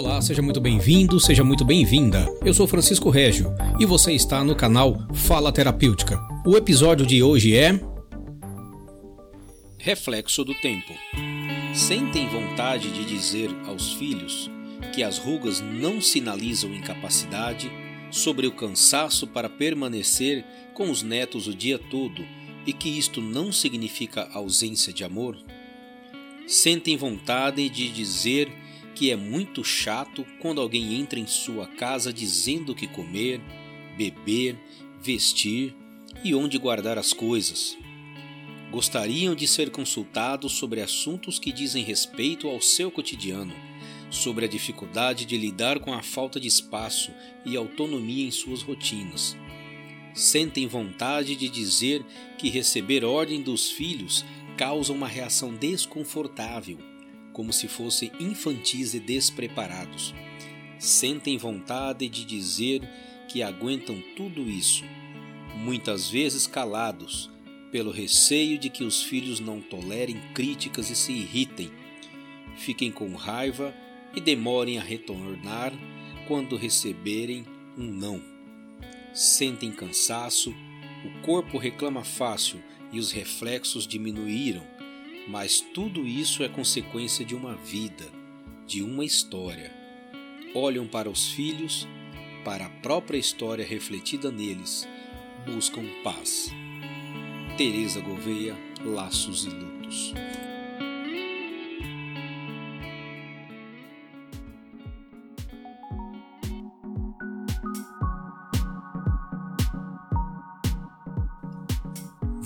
Olá, seja muito bem-vindo, seja muito bem-vinda. Eu sou Francisco Régio e você está no canal Fala Terapêutica. O episódio de hoje é Reflexo do Tempo. Sentem vontade de dizer aos filhos que as rugas não sinalizam incapacidade, sobre o cansaço para permanecer com os netos o dia todo e que isto não significa ausência de amor? Sentem vontade de dizer que é muito chato quando alguém entra em sua casa dizendo o que comer, beber, vestir e onde guardar as coisas. Gostariam de ser consultados sobre assuntos que dizem respeito ao seu cotidiano, sobre a dificuldade de lidar com a falta de espaço e autonomia em suas rotinas. Sentem vontade de dizer que receber ordem dos filhos causa uma reação desconfortável como se fossem infantis e despreparados. Sentem vontade de dizer que aguentam tudo isso, muitas vezes calados, pelo receio de que os filhos não tolerem críticas e se irritem, fiquem com raiva e demorem a retornar quando receberem um não. Sentem cansaço, o corpo reclama fácil e os reflexos diminuíram mas tudo isso é consequência de uma vida, de uma história. Olham para os filhos, para a própria história refletida neles, buscam paz. Teresa Gouveia, Laços e Lutos.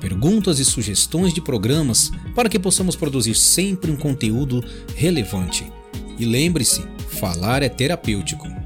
perguntas e sugestões de programas para que possamos produzir sempre um conteúdo relevante. E lembre-se, falar é terapêutico.